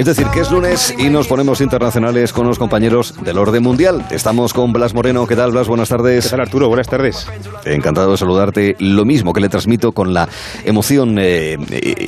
Es decir, que es lunes y nos ponemos internacionales con los compañeros del orden mundial. Estamos con Blas Moreno. ¿Qué tal, Blas? Buenas tardes. ¿Qué tal, Arturo? Buenas tardes. Encantado de saludarte. Lo mismo que le transmito con la emoción eh,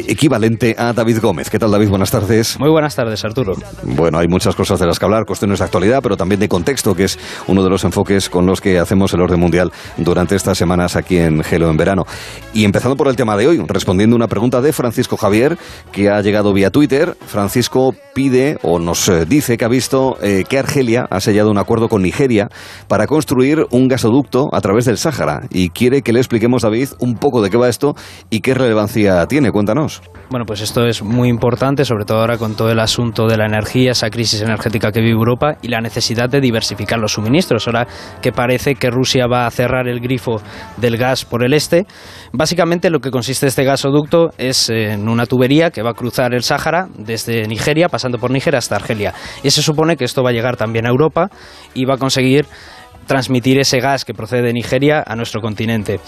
equivalente a David Gómez. ¿Qué tal, David? Buenas tardes. Muy buenas tardes, Arturo. Bueno, hay muchas cosas de las que hablar, cuestiones de actualidad, pero también de contexto, que es uno de los enfoques con los que hacemos el orden mundial durante estas semanas aquí en Gelo en verano. Y empezando por el tema de hoy, respondiendo una pregunta de Francisco Javier, que ha llegado vía Twitter. Francisco pide o nos eh, dice que ha visto eh, que Argelia ha sellado un acuerdo con Nigeria para construir un gasoducto a través del Sáhara y quiere que le expliquemos, David, un poco de qué va esto y qué relevancia tiene. Cuéntanos. Bueno, pues esto es muy importante, sobre todo ahora con todo el asunto de la energía, esa crisis energética que vive Europa y la necesidad de diversificar los suministros. Ahora que parece que Rusia va a cerrar el grifo del gas por el este, básicamente lo que consiste este gasoducto es en una tubería que va a cruzar el Sáhara desde Nigeria, pasando por Níger hasta Argelia. Y se supone que esto va a llegar también a Europa y va a conseguir transmitir ese gas que procede de Nigeria a nuestro continente.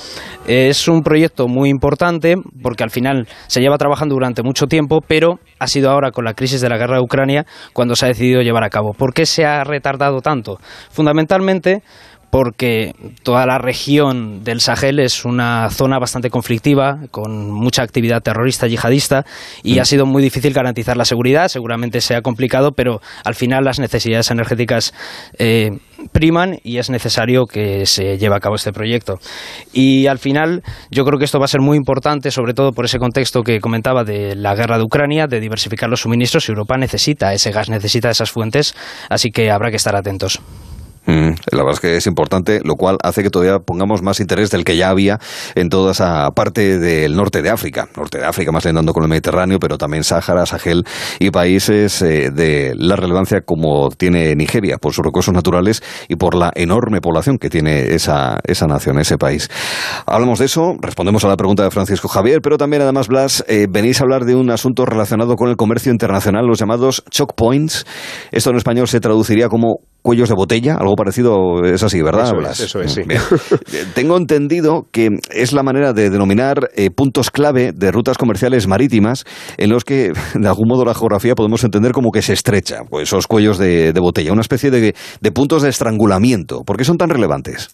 Es un proyecto muy importante porque al final se lleva trabajando durante mucho tiempo, pero ha sido ahora con la crisis de la guerra de Ucrania cuando se ha decidido llevar a cabo. ¿Por qué se ha retardado tanto? Fundamentalmente porque toda la región del Sahel es una zona bastante conflictiva, con mucha actividad terrorista yihadista, y mm. ha sido muy difícil garantizar la seguridad. Seguramente sea complicado, pero al final las necesidades energéticas eh, priman y es necesario que se lleve a cabo este proyecto. Y al final yo creo que esto va a ser muy importante, sobre todo por ese contexto que comentaba de la guerra de Ucrania, de diversificar los suministros. Europa necesita ese gas, necesita esas fuentes, así que habrá que estar atentos. Mm, la verdad es que es importante, lo cual hace que todavía pongamos más interés del que ya había en toda esa parte del norte de África. Norte de África, más lindando con el Mediterráneo, pero también Sáhara, Sahel y países eh, de la relevancia como tiene Nigeria por sus recursos naturales y por la enorme población que tiene esa, esa nación, ese país. Hablamos de eso, respondemos a la pregunta de Francisco Javier, pero también, además, Blas, eh, venís a hablar de un asunto relacionado con el comercio internacional, los llamados choke points. Esto en español se traduciría como cuellos de botella, algo parecido es así, ¿verdad? Eso es, sí. Tengo entendido que es la manera de denominar eh, puntos clave de rutas comerciales marítimas en los que, de algún modo, la geografía podemos entender como que se estrecha, pues esos cuellos de, botella, una especie de, de puntos de estrangulamiento. ¿Por qué son tan relevantes?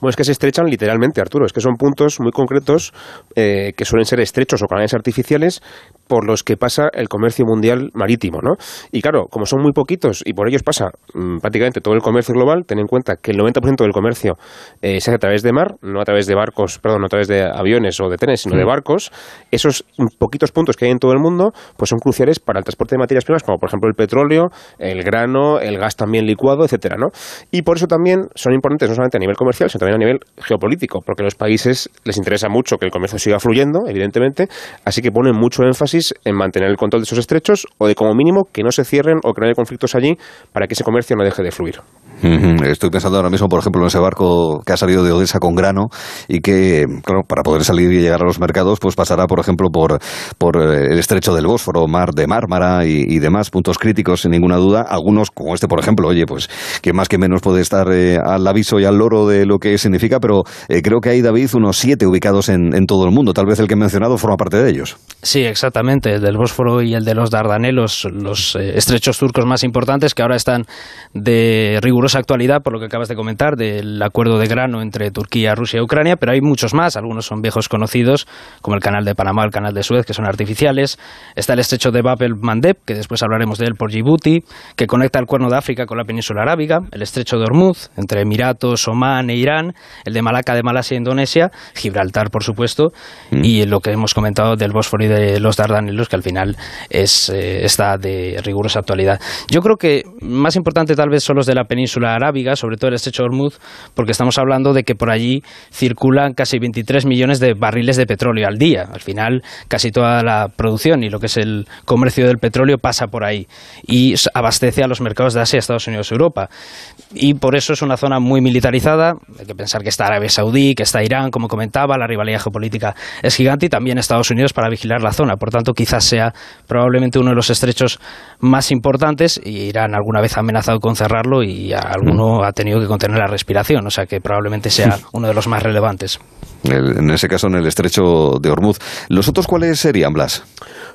Bueno, es que se estrechan literalmente, Arturo. Es que son puntos muy concretos eh, que suelen ser estrechos o canales artificiales por los que pasa el comercio mundial marítimo, ¿no? Y claro, como son muy poquitos y por ellos pasa mm, prácticamente todo el comercio global, ten en cuenta que el 90% del comercio eh, se hace a través de mar, no a través de barcos, perdón, no a través de aviones o de trenes, sino de mm. barcos. Esos poquitos puntos que hay en todo el mundo, pues son cruciales para el transporte de materias primas, como por ejemplo el petróleo, el grano, el gas también licuado, etcétera, ¿no? Y por eso también son importantes no solamente a nivel comercial, sino también a nivel geopolítico, porque a los países les interesa mucho que el comercio siga fluyendo, evidentemente, así que ponen mucho énfasis en mantener el control de esos estrechos o de como mínimo que no se cierren o que no haya conflictos allí para que ese comercio no deje de fluir. Estoy pensando ahora mismo, por ejemplo, en ese barco que ha salido de Odessa con grano y que, claro, para poder salir y llegar a los mercados, pues pasará, por ejemplo, por, por eh, el estrecho del Bósforo, mar de Mármara y, demás puntos críticos, sin ninguna duda. Algunos, como este, por ejemplo, oye, pues que más que menos puede estar eh, al aviso y al loro de lo que significa, pero eh, creo que hay, David, unos siete ubicados en, todo el mundo. Tal vez el que he mencionado forma parte de ellos. Sí, exactamente. El del Bósforo y el de los Dardanelos, los estrechos turcos más importantes que ahora están de riguroso actualidad, por lo que acabas de comentar, del acuerdo de grano entre Turquía, Rusia y Ucrania, pero hay muchos más. Algunos son viejos conocidos, como el canal de Panamá, el canal de Suez, que son artificiales. Está el estrecho de Bab el-Mandeb, que después hablaremos de él por Djibouti, que conecta el cuerno de África con la península arábiga. El estrecho de Hormuz, entre Emiratos, Omán e Irán. El de Malaca de Malasia e Indonesia. Gibraltar, por supuesto. Mm. Y lo que hemos comentado del Bósforo y de los Dardanelos, que al final es, eh, está de rigurosa actualidad. Yo creo que más importante tal vez son los de la península arábiga, sobre todo el estrecho de Hormuz, porque estamos hablando de que por allí circulan casi 23 millones de barriles de petróleo al día. Al final, casi toda la producción y lo que es el comercio del petróleo pasa por ahí y abastece a los mercados de Asia, Estados Unidos, Europa. Y por eso es una zona muy militarizada. Hay que pensar que está Arabia Saudí, que está Irán, como comentaba, la rivalidad geopolítica es gigante y también Estados Unidos para vigilar la zona. Por tanto, quizás sea probablemente uno de los estrechos más importantes y Irán alguna vez ha amenazado con cerrarlo y alguno ha tenido que contener la respiración, o sea que probablemente sea uno de los más relevantes. En ese caso, en el estrecho de Hormuz. ¿Los otros cuáles serían, Blas?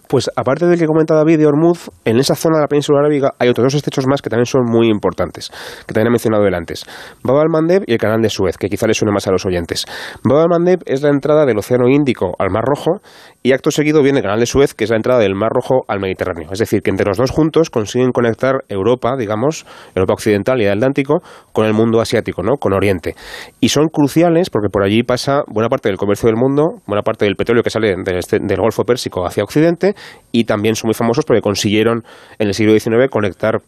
Pues aparte del que comenta David de Hormuz, en esa zona de la península arábiga hay otros dos estrechos más que también son muy importantes, que también he mencionado él antes. Bab al-Mandeb y el canal de Suez, que quizá les suene más a los oyentes. Bab al-Mandeb es la entrada del Océano Índico al Mar Rojo y acto seguido viene el canal de Suez, que es la entrada del Mar Rojo al Mediterráneo. Es decir, que entre los dos juntos consiguen conectar Europa, digamos, Europa Occidental y el Atlántico, con el mundo asiático, ¿no? con Oriente. Y son cruciales porque por allí pasa buena parte del comercio del mundo, buena parte del petróleo que sale del, este, del Golfo Pérsico hacia Occidente y también son muy famosos porque consiguieron en el siglo XIX conectar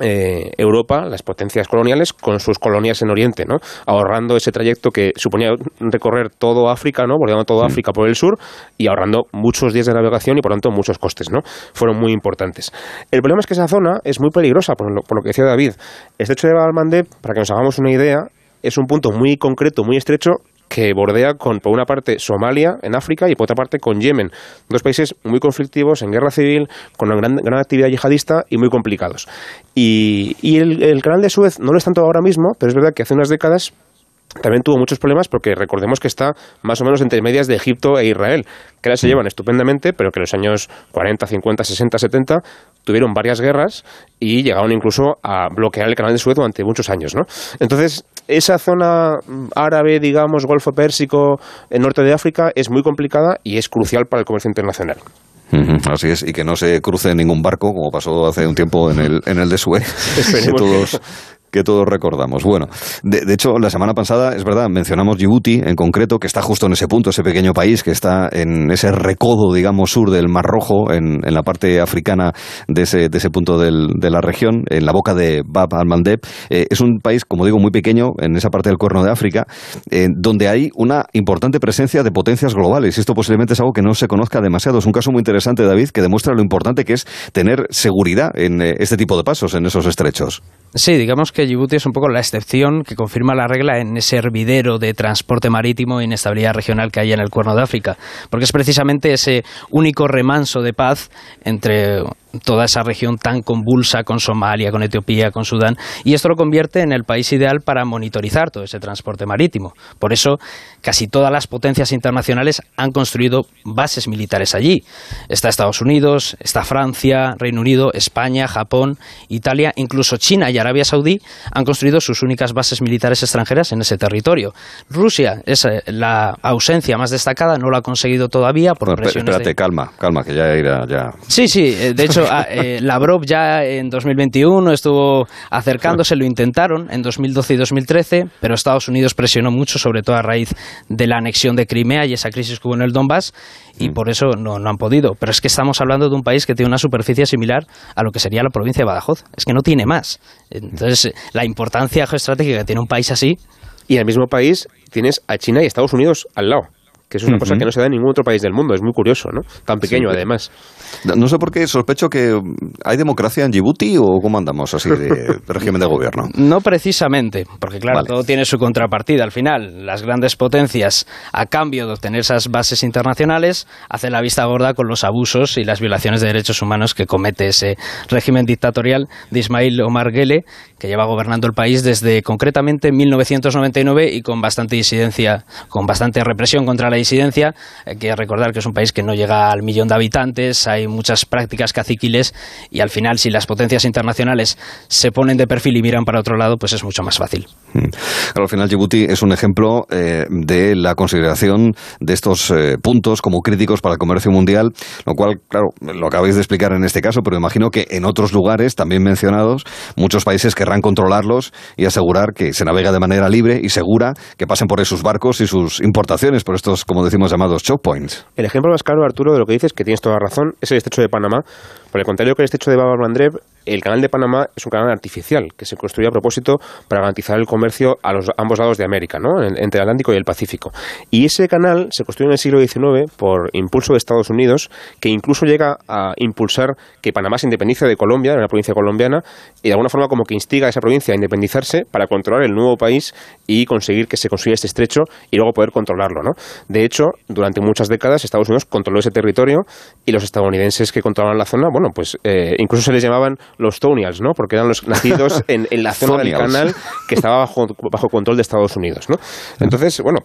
eh, Europa, las potencias coloniales, con sus colonias en Oriente, ¿no? ahorrando ese trayecto que suponía recorrer todo África, ¿no? bordeando toda mm. África por el sur y ahorrando muchos días de navegación y por lo tanto muchos costes. ¿no? Fueron muy importantes. El problema es que esa zona es muy peligrosa, por lo, que decía David. Este hecho de Balmandeb, para que nos hagamos una idea, es un punto muy concreto, muy estrecho que bordea con, por una parte, Somalia, en África, y por otra parte, con Yemen. Dos países muy conflictivos, en guerra civil, con una gran, gran actividad yihadista y muy complicados. Y, el, el, canal de Suez no lo es tanto ahora mismo, pero es verdad que hace unas décadas también tuvo muchos problemas porque recordemos que está más o menos entre medias de Egipto e Israel, que ahora se mm. llevan estupendamente, pero que en los años 40, 50, 60, 70 tuvieron varias guerras y llegaron incluso a bloquear el canal de Suez durante muchos años. ¿no? Entonces, esa zona árabe, digamos, Golfo Pérsico, el norte de África, es muy complicada y es crucial para el comercio internacional. Así es, y que no se cruce ningún barco, como pasó hace un tiempo en el, en el de Suez, que todos, que todos recordamos. Bueno, de, hecho, la semana pasada, es verdad, mencionamos Djibouti en concreto, que está justo en ese punto, ese pequeño país que está en ese recodo, digamos, sur del Mar Rojo, en, en la parte africana de ese, de ese punto de la región, en la boca de Bab al-Mandeb. Eh, es un país, como digo, muy pequeño, en esa parte del cuerno de África, eh, donde hay una importante presencia de potencias globales. Y esto posiblemente es algo que no se conozca demasiado. Es un caso muy interesante, David, que demuestra lo importante que es tener seguridad en eh, este tipo de pasos, en esos estrechos. Sí, digamos que Djibouti es un poco la excepción que confirma la regla en ese hervidero de transporte marítimo e inestabilidad regional que hay en el Cuerno de África, porque es precisamente ese único remanso de paz entre toda esa región tan convulsa con Somalia, con Etiopía, con Sudán, y esto lo convierte en el país ideal para monitorizar todo ese transporte marítimo. Por eso, casi todas las potencias internacionales han construido bases militares allí. Está Estados Unidos, está Francia, Reino Unido, España, Japón, Italia, incluso China y Arabia Saudí han construido sus únicas bases militares extranjeras en ese territorio. Rusia es eh, la ausencia más destacada, no lo ha conseguido todavía por presiones Espérate, calma, calma, que ya irá ya. Sí, sí, eh, de hecho eh, Lavrov ya en 2021 estuvo acercándose, lo intentaron en 2012 y 2013, pero Estados Unidos presionó mucho, sobre todo a raíz de la anexión de Crimea y esa crisis que hubo en el Donbass, y mm. por eso no, no han podido. Pero es que estamos hablando de un país que tiene una superficie similar a lo que sería la provincia de Badajoz. Es que no tiene más. Entonces, la importancia geoestratégica que tiene un país así. Y en el mismo país tienes a China y Estados Unidos al lado que es una cosa que no se da en ningún otro país del mundo. Es muy curioso, ¿no? Tan pequeño, además. No sé por qué sospecho que hay democracia en Djibouti o cómo andamos así de, régimen de gobierno. No precisamente, porque claro, todo tiene su contrapartida. Al final, las grandes potencias, a cambio de obtener esas bases internacionales, hacen la vista gorda con los abusos y las violaciones de derechos humanos que comete ese régimen dictatorial de Ismail Omar Guelle, que lleva gobernando el país desde concretamente 1999 y con bastante disidencia, con bastante represión contra la disidencia. Hay que recordar que es un país que no llega al millón de habitantes, hay muchas prácticas caciquiles y al final si las potencias internacionales se ponen de perfil y miran para otro lado, pues es mucho más fácil. Mm. al final Djibouti es un ejemplo eh, de la consideración de estos eh, puntos como críticos para el comercio mundial, lo cual, claro, lo acabáis de explicar en este caso, pero imagino que en otros lugares también mencionados, muchos países querrán controlarlos y asegurar que se navega de manera libre y segura, que pasen por esos barcos y sus importaciones por estos, como decimos, llamados choke points. El ejemplo más claro, Arturo, de lo que dices, que tienes toda razón, es el estrecho de Panamá. Por el contrario que el estrecho de Bab al-Mandeb, el canal de Panamá es un canal artificial que se construye a propósito para garantizar el comercio a los ambos lados de América, ¿no? entre el Atlántico y el Pacífico. Y ese canal se construyó en el siglo XIX por impulso de Estados Unidos, que incluso llega a impulsar que Panamá se independice de Colombia, de la provincia colombiana, y de alguna forma como que instiga a esa provincia a independizarse para controlar el nuevo país y conseguir que se construya este estrecho y luego poder controlarlo, ¿no? De hecho, durante muchas décadas Estados Unidos controló ese territorio y los estadounidenses que controlaban la zona, bueno, pues eh, incluso se les llamaban los Tonials, ¿no? Porque eran los nacidos en, la zona del canal que estaba bajo, bajo control de Estados Unidos, ¿no? Entonces, bueno,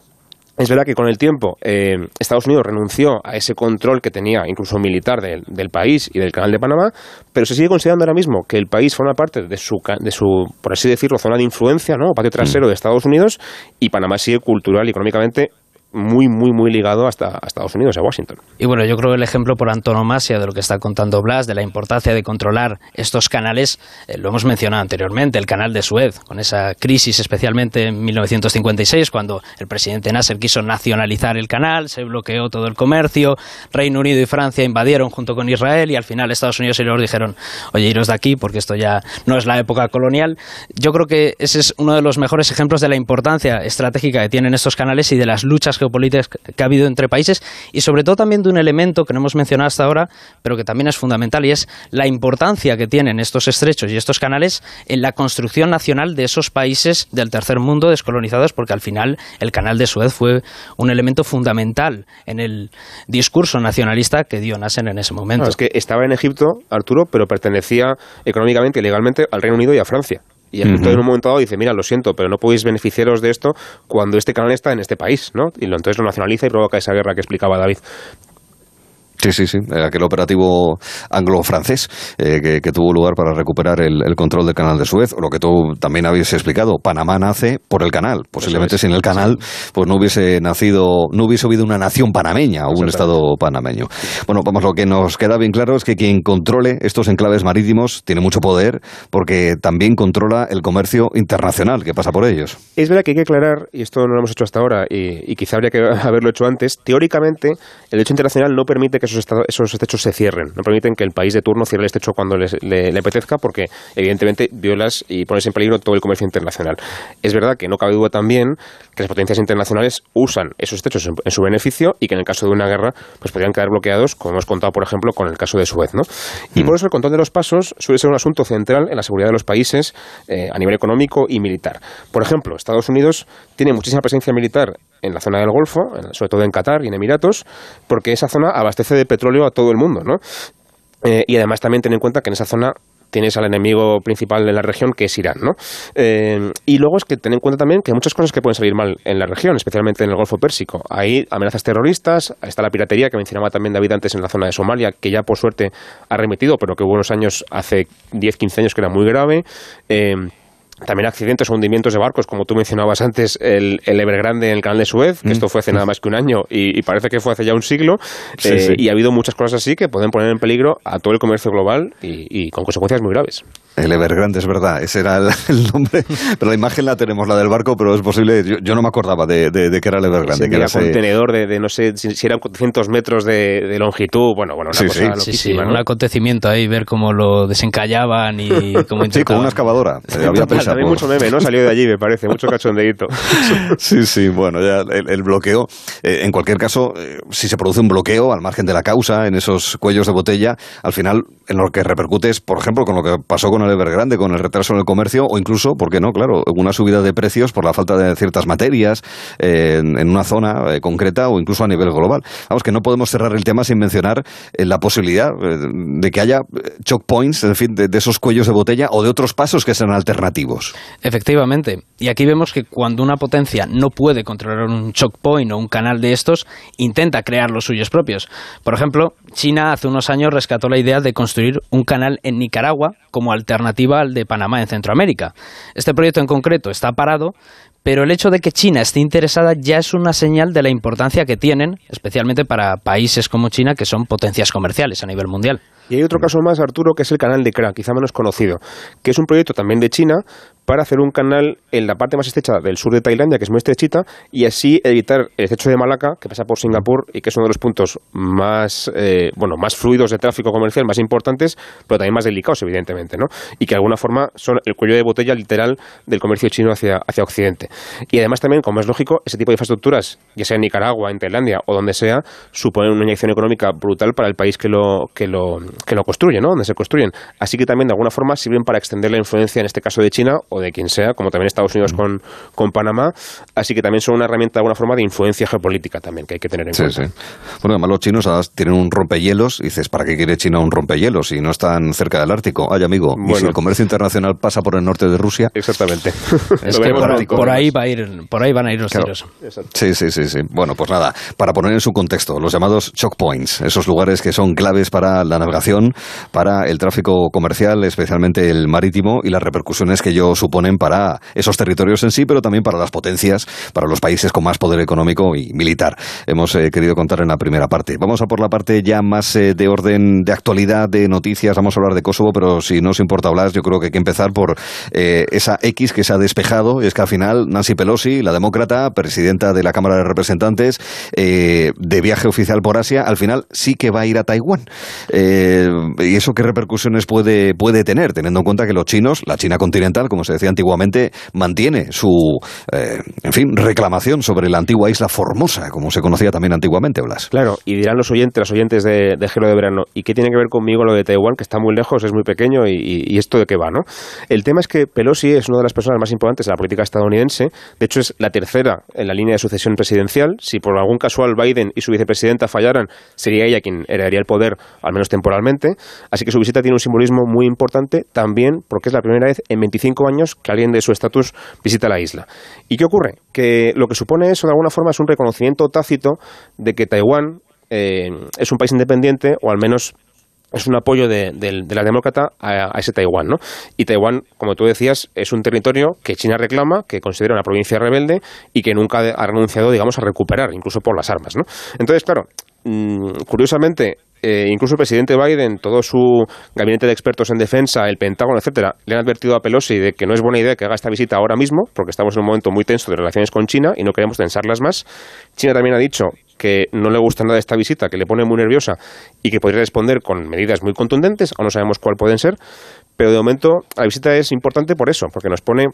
es verdad que con el tiempo eh, Estados Unidos renunció a ese control que tenía, incluso militar, del, país y del canal de Panamá, pero se sigue considerando ahora mismo que el país forma parte de su, de su por así decirlo, zona de influencia, ¿no? patio trasero mm. de Estados Unidos, y Panamá sigue cultural y económicamente muy, muy, muy ligado hasta a Estados Unidos, a Washington. Y bueno, yo creo que el ejemplo por antonomasia de lo que está contando Blas, de la importancia de controlar estos canales, eh, lo hemos mencionado anteriormente, el canal de Suez, con esa crisis especialmente en 1956, cuando el presidente Nasser quiso nacionalizar el canal, se bloqueó todo el comercio, Reino Unido y Francia invadieron junto con Israel y al final Estados Unidos y los dijeron, oye, iros de aquí porque esto ya no es la época colonial. Yo creo que ese es uno de los mejores ejemplos de la importancia estratégica que tienen estos canales y de las luchas geopolíticas que ha habido entre países y sobre todo también de un elemento que no hemos mencionado hasta ahora, pero que también es fundamental y es la importancia que tienen estos estrechos y estos canales en la construcción nacional de esos países del tercer mundo descolonizados, porque al final el canal de Suez fue un elemento fundamental en el discurso nacionalista que dio Nasser en ese momento. es que estaba en Egipto, Arturo, pero pertenecía económicamente y legalmente al Reino Unido y a Francia. Y Egipto en un momento dado dice, mira, lo siento, pero no podéis beneficiaros de esto cuando este canal está en este país, ¿no? Y lo, entonces lo nacionaliza y provoca esa guerra que explicaba David. Sí, sí, sí. Aquel operativo anglo-francés eh, que, tuvo lugar para recuperar el, control del canal de Suez, lo que tú también habías explicado, Panamá nace por el canal. Posiblemente sin el canal, pues no hubiese nacido, no hubiese habido una nación panameña o un estado panameño. Bueno, vamos, lo que nos queda bien claro es que quien controle estos enclaves marítimos tiene mucho poder porque también controla el comercio internacional que pasa por ellos. Es verdad que hay que aclarar, y esto no lo hemos hecho hasta ahora, y, y quizá habría que haberlo hecho antes, teóricamente el derecho internacional no permite que esos, esos se cierren. No permiten que el país de turno cierre el estrecho cuando le, apetezca porque, evidentemente, violas y pones en peligro todo el comercio internacional. Es verdad que no cabe duda también que las potencias internacionales usan esos estrechos en, su beneficio y que en el caso de una guerra pues podrían quedar bloqueados, como hemos contado, por ejemplo, con el caso de Suez. ¿no? Y mm. por eso el control de los pasos suele ser un asunto central en la seguridad de los países eh, a nivel económico y militar. Por ejemplo, Estados Unidos tiene muchísima presencia militar en la zona del Golfo, sobre todo en Qatar y en Emiratos, porque esa zona abastece de petróleo a todo el mundo, ¿no? Eh, y además también ten en cuenta que en esa zona tienes al enemigo principal de la región, que es Irán, ¿no? Eh, y luego es que ten en cuenta también que hay muchas cosas que pueden salir mal en la región, especialmente en el Golfo Pérsico. Hay amenazas terroristas, está la piratería que mencionaba también David antes en la zona de Somalia, que ya por suerte ha remitido, pero que hubo unos años, hace 10, 15 años, que era muy grave. Eh, también accidentes o hundimientos de barcos, como tú mencionabas antes, el, el Evergrande en el canal de Suez, que esto fue hace nada más que un año y, parece que fue hace ya un siglo, eh, y ha habido muchas cosas así que pueden poner en peligro a todo el comercio global y con consecuencias muy graves. El Evergrande, es verdad, ese era el, nombre, pero la imagen la tenemos, la del barco, pero es posible, yo, no me acordaba de, de, que era el Evergrande. que era ese contenedor de, no sé, si, eran 400 metros de, longitud, bueno, bueno, una cosa sí, sí, un acontecimiento ahí, ver cómo lo desencallaban y cómo Sí, con una excavadora, eh, había También mucho meme, ¿no? Salió de allí, me parece, mucho cachondeíto. sí, sí, bueno, ya el, bloqueo, eh, en cualquier caso, eh, si se produce un bloqueo al margen de la causa, en esos cuellos de botella, al final, en lo que repercute es, por ejemplo, con lo que pasó con el Evergrande, con el retraso en el comercio o incluso, ¿por qué no? Claro, una subida de precios por la falta de ciertas materias en, una zona eh, concreta o incluso a nivel global. Vamos, que no podemos cerrar el tema sin mencionar eh, la posibilidad eh, de que haya choke points, en fin, de, esos cuellos de botella o de otros pasos que sean alternativos. Efectivamente. Y aquí vemos que cuando una potencia no puede controlar un choke point o un canal de estos, intenta crear los suyos propios. Por ejemplo, China hace unos años rescató la idea de construir un canal en Nicaragua como alternativa al de Panamá en Centroamérica. Este proyecto en concreto está parado, pero el hecho de que China esté interesada ya es una señal de la importancia que tienen, especialmente para países como China, que son potencias comerciales a nivel mundial. Y hay otro caso más, Arturo, que es el canal de Kra, quizá menos conocido, que es un proyecto también de China, para hacer un canal en la parte más estrecha del sur de Tailandia, que es muy estrechita, y así evitar el estrecho de Malaca, que pasa por Singapur y que es uno de los puntos más, eh, bueno, más fluidos de tráfico comercial, más importantes, pero también más delicados, evidentemente, ¿no? Y que de alguna forma son el cuello de botella literal del comercio chino hacia, hacia Occidente. Y además también, como es lógico, ese tipo de infraestructuras, ya sea en Nicaragua, en Tailandia o donde sea, suponen una inyección económica brutal para el país que lo, que lo, que lo construye, ¿no? Donde se construyen. Así que también, de alguna forma, sirven para extender la influencia, en este caso de China, o de quien sea, como también Estados Unidos con, con Panamá. Así que también son una herramienta de alguna forma de influencia geopolítica también que hay que tener en cuenta. Bueno, además los chinos tienen un rompehielos. Y dices, ¿para qué quiere China un rompehielos si no están cerca del Ártico? Ay, amigo, ¿y si el comercio internacional pasa por el norte de Rusia? Exactamente. es que por, ahí va a ir, por ahí van a ir los tiros. Sí, sí, sí, sí. Bueno, pues nada, para poner en su contexto, los llamados choke points, esos lugares que son claves para la navegación, para el tráfico comercial, especialmente el marítimo, y las repercusiones que ello suponen para esos territorios en sí, pero también para las potencias, para los países con más poder económico y militar. Hemos eh, querido contar en la primera parte. Vamos a por la parte ya más eh, de orden de actualidad, de noticias. Vamos a hablar de Kosovo, pero si no os importa hablar, yo creo que hay que empezar por eh, esa X que se ha despejado. Es que al final Nancy Pelosi, la demócrata, presidenta de la Cámara de Representantes, de viaje oficial por Asia, al final sí que va a ir a Taiwán. ¿Y eso qué repercusiones puede, puede tener, teniendo en cuenta que los chinos, la China continental, como se decía antiguamente, mantiene su, en fin, reclamación sobre la antigua isla Formosa, como se conocía también antiguamente, Blas. Claro, y dirán los oyentes, los oyentes de, de Gelo de Verano, ¿y qué tiene que ver conmigo lo de Taiwán, que está muy lejos, es muy pequeño y, esto de qué va, ¿no? El tema es que Pelosi es una de las personas más importantes de la política estadounidense, de hecho es la tercera en la línea de sucesión presidencial, si por algún casual Biden y su vicepresidenta fallaran, sería ella quien heredaría el poder, al menos temporalmente, así que su visita tiene un simbolismo muy importante también porque es la primera vez en 25 años que alguien de su estatus visita la isla. ¿Y qué ocurre? Que lo que supone eso de alguna forma es un reconocimiento tácito de que Taiwán eh, es un país independiente o al menos es un apoyo de, la demócrata a, ese Taiwán, ¿no? Y Taiwán, como tú decías, es un territorio que China reclama, que considera una provincia rebelde y que nunca ha renunciado, digamos, a recuperar, incluso por las armas, ¿no? Entonces, claro, mm, curiosamente, eh, incluso el presidente Biden, todo su gabinete de expertos en defensa, el Pentágono, etcétera, le han advertido a Pelosi de que no es buena idea que haga esta visita ahora mismo, porque estamos en un momento muy tenso de relaciones con China y no queremos tensarlas más. China también ha dicho que no le gusta nada esta visita, que le pone muy nerviosa y que podría responder con medidas muy contundentes, aún no sabemos cuál pueden ser, pero de momento la visita es importante por eso, porque nos pone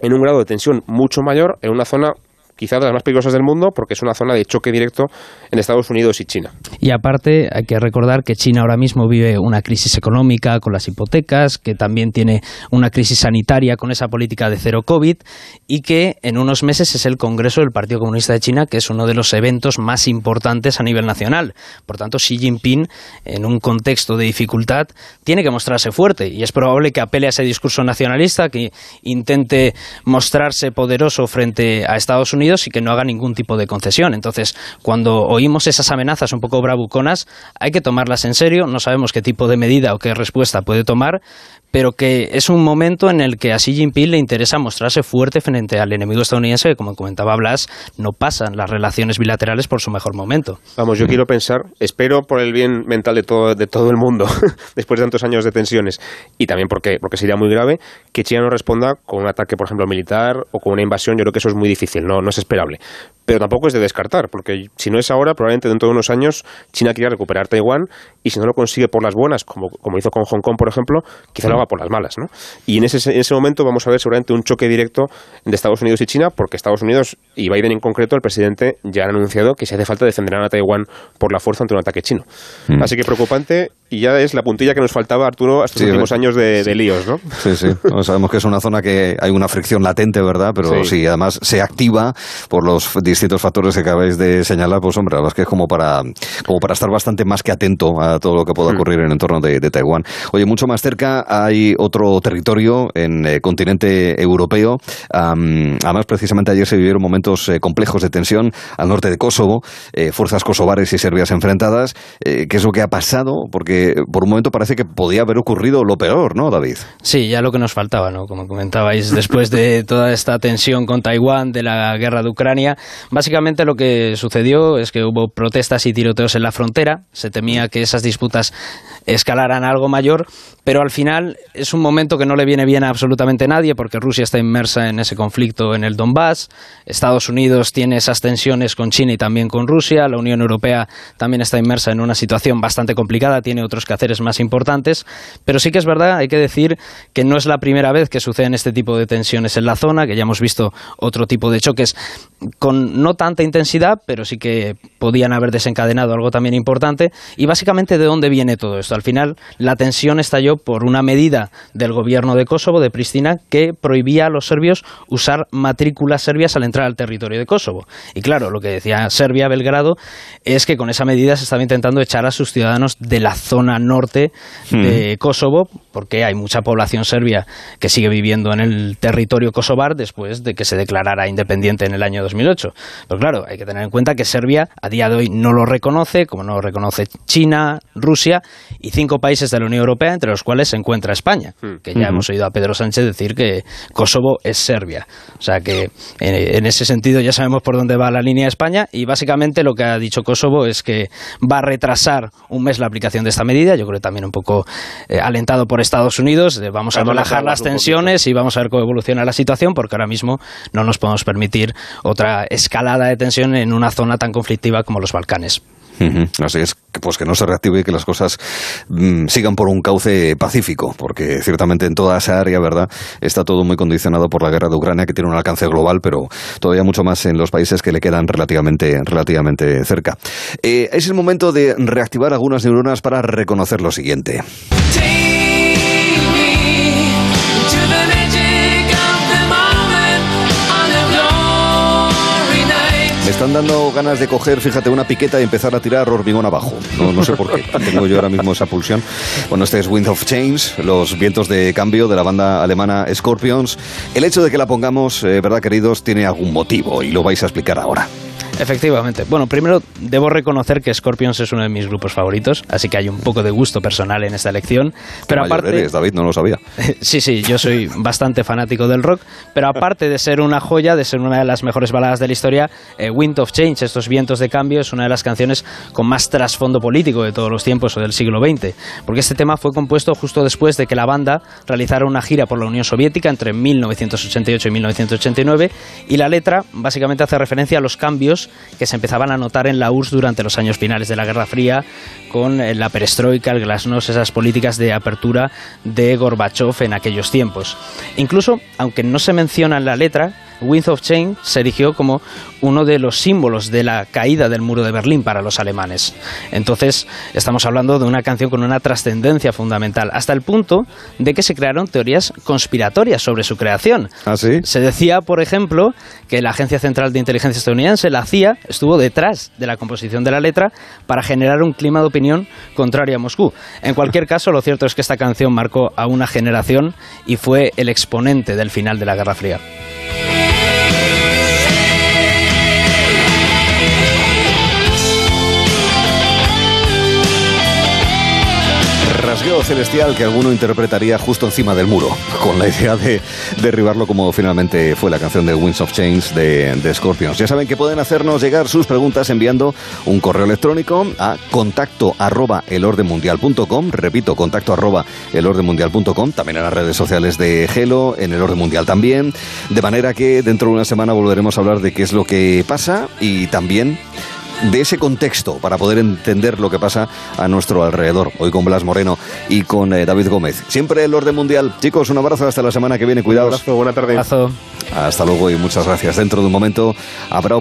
en un grado de tensión mucho mayor en una zona quizá de las más peligrosas del mundo porque es una zona de choque directo en Estados Unidos y China. Y aparte hay que recordar que China ahora mismo vive una crisis económica con las hipotecas, que también tiene una crisis sanitaria con esa política de cero COVID y que en unos meses es el Congreso del Partido Comunista de China, que es uno de los eventos más importantes a nivel nacional. Por tanto, Xi Jinping, en un contexto de dificultad, tiene que mostrarse fuerte y es probable que apele a ese discurso nacionalista, que intente mostrarse poderoso frente a Estados Unidos y que no haga ningún tipo de concesión. Entonces, cuando oímos esas amenazas un poco bravuconas, hay que tomarlas en serio. No sabemos qué tipo de medida o qué respuesta puede tomar, pero que es un momento en el que a Xi Jinping le interesa mostrarse fuerte frente al enemigo estadounidense, que como comentaba Blas, no pasan las relaciones bilaterales por su mejor momento. Vamos, yo quiero pensar, espero por el bien mental de todo, de todo el mundo, después de tantos años de tensiones, y también porque, porque sería muy grave, que China no responda con un ataque, por ejemplo, militar o con una invasión, yo creo que eso es muy difícil, no, no esperable. Pero tampoco es de descartar, porque si no es ahora, probablemente dentro de unos años China quiera recuperar Taiwán, y si no lo consigue por las buenas, como, como hizo con Hong Kong, por ejemplo, quizá lo haga por las malas. ¿no? Y en ese, en ese momento vamos a ver seguramente un choque directo de Estados Unidos y China, porque Estados Unidos y Biden en concreto, el presidente, ya han anunciado que si hace falta defenderán a Taiwán por la fuerza ante un ataque chino. Mm. Así que preocupante y ya es la puntilla que nos faltaba, Arturo, estos últimos años de, líos, ¿no? Sí, sí. sabemos que es una zona que hay una fricción latente, ¿verdad? Pero sí. además se activa por los distintos factores que acabáis de señalar, pues hombre, la verdad es que es como para, como para estar bastante más que atento a todo lo que pueda mm. ocurrir en el entorno de, Taiwán. Oye, mucho más cerca hay otro territorio en el continente europeo. además, precisamente ayer se vivieron momentos eh, complejos de tensión al norte de Kosovo, eh, fuerzas kosovares y serbias enfrentadas. Eh, ¿Qué es lo que ha pasado? Porque por un momento parece que podía haber ocurrido lo peor, ¿no, David? Sí, ya lo que nos faltaba, ¿no? Como comentabais, después de toda esta tensión con Taiwán, de la guerra de Ucrania, básicamente lo que sucedió es que hubo protestas y tiroteos en la frontera, se temía que esas disputas escalaran algo mayor, pero al final es un momento que no le viene bien a absolutamente nadie porque Rusia está inmersa en ese conflicto en el Donbass, Estados Unidos tiene esas tensiones con China y también con Rusia, la Unión Europea también está inmersa en una situación bastante complicada, tiene otros quehaceres más importantes, pero sí que es verdad, hay que decir que no es la primera vez que suceden este tipo de tensiones en la zona, que ya hemos visto otro tipo de choques con no tanta intensidad, pero sí que podían haber desencadenado algo también importante. Y básicamente, ¿de dónde viene todo esto? Al final, la tensión estalló por una medida del gobierno de Kosovo, de Pristina, que prohibía a los serbios usar matrículas serbias al entrar al territorio de Kosovo. Y claro, lo que decía Serbia, Belgrado, es que con esa medida se estaba intentando echar a sus ciudadanos de la zona norte de hmm. Kosovo, porque hay mucha población serbia que sigue viviendo en el territorio kosovar después de que se declarara independiente en el año 2008. Pero claro, hay que tener en cuenta que Serbia a día de hoy no lo reconoce, como no lo reconoce China, Rusia y cinco países de la Unión Europea, entre los cuales se encuentra España, hmm. que ya hemos oído a Pedro Sánchez decir que Kosovo es Serbia. O sea que en, ese sentido ya sabemos por dónde va la línea de España y básicamente lo que ha dicho Kosovo es que va a retrasar un mes la aplicación de esta medida. Yo creo también un poco eh, alentado por Estados Unidos. vamos a relajar las tensiones y vamos a ver cómo evoluciona la situación porque ahora mismo no nos podemos permitir otra escalada de tensión en una zona tan conflictiva como los Balcanes. Así es, pues que no se reactive y que las cosas mm, sigan por un cauce pacífico, porque ciertamente en toda esa área, ¿verdad?, está todo muy condicionado por la guerra de Ucrania, que tiene un alcance global, pero todavía mucho más en los países que le quedan relativamente, relativamente cerca. Eh, es el momento de reactivar algunas neuronas para reconocer lo siguiente. Me están dando ganas de coger, fíjate, una piqueta y empezar a tirar hormigón abajo. No, sé por qué. Tengo yo ahora mismo esa pulsión. Bueno, este es Wind of Change, los vientos de cambio de la banda alemana Scorpions. El hecho de que la pongamos, eh, ¿verdad, queridos? Tiene algún motivo y lo vais a explicar ahora. Efectivamente. Bueno, primero debo reconocer que Scorpions es uno de mis grupos favoritos, así que hay un poco de gusto personal en esta elección. Pero aparte, David, no lo sabía. sí, sí, yo soy bastante fanático del rock, pero aparte de ser una joya, de ser una de las mejores baladas de la historia, eh, Wind of Change, estos vientos de cambio, es una de las canciones con más trasfondo político de todos los tiempos o del siglo XX, porque este tema fue compuesto justo después de que la banda realizara una gira por la Unión Soviética entre 1988 y 1989 y la letra básicamente hace referencia a los cambios que se empezaban a notar en la URSS durante los años finales de la Guerra Fría, con eh, la perestroika, el glasnost, esas políticas de apertura de Gorbachev en aquellos tiempos. Incluso, aunque no se menciona en la letra, Wind of Change se erigió como uno de los símbolos de la caída del muro de Berlín para los alemanes. Entonces, estamos hablando de una canción con una trascendencia fundamental, hasta el punto de que se crearon teorías conspiratorias sobre su creación. ¿Ah, sí? Se decía, por ejemplo, que la Agencia Central de Inteligencia estadounidense, la CIA, estuvo detrás de la composición de la letra para generar un clima de opinión contrario a Moscú. En cualquier caso, lo cierto es que esta canción marcó a una generación y fue el exponente del final de la Guerra Fría. Celestial que alguno interpretaría justo encima del muro, con la idea de derribarlo como finalmente fue la canción de Winds of Change de, Scorpions. Ya saben que pueden hacernos llegar sus preguntas enviando un correo electrónico a contacto arroba elordemundial.com, repito, contacto arroba elordemundial.com, también en las redes sociales de Gelo, en el Orden Mundial también, de manera que dentro de una semana volveremos a hablar de qué es lo que pasa y también de ese contexto para poder entender lo que pasa a nuestro alrededor. Hoy con Blas Moreno y con eh, David Gómez. Siempre el orden mundial. Chicos, un abrazo hasta la semana que viene. Cuidados. Un abrazo, buena tarde. Abrazo. Hasta luego y muchas gracias. Dentro de un momento habrá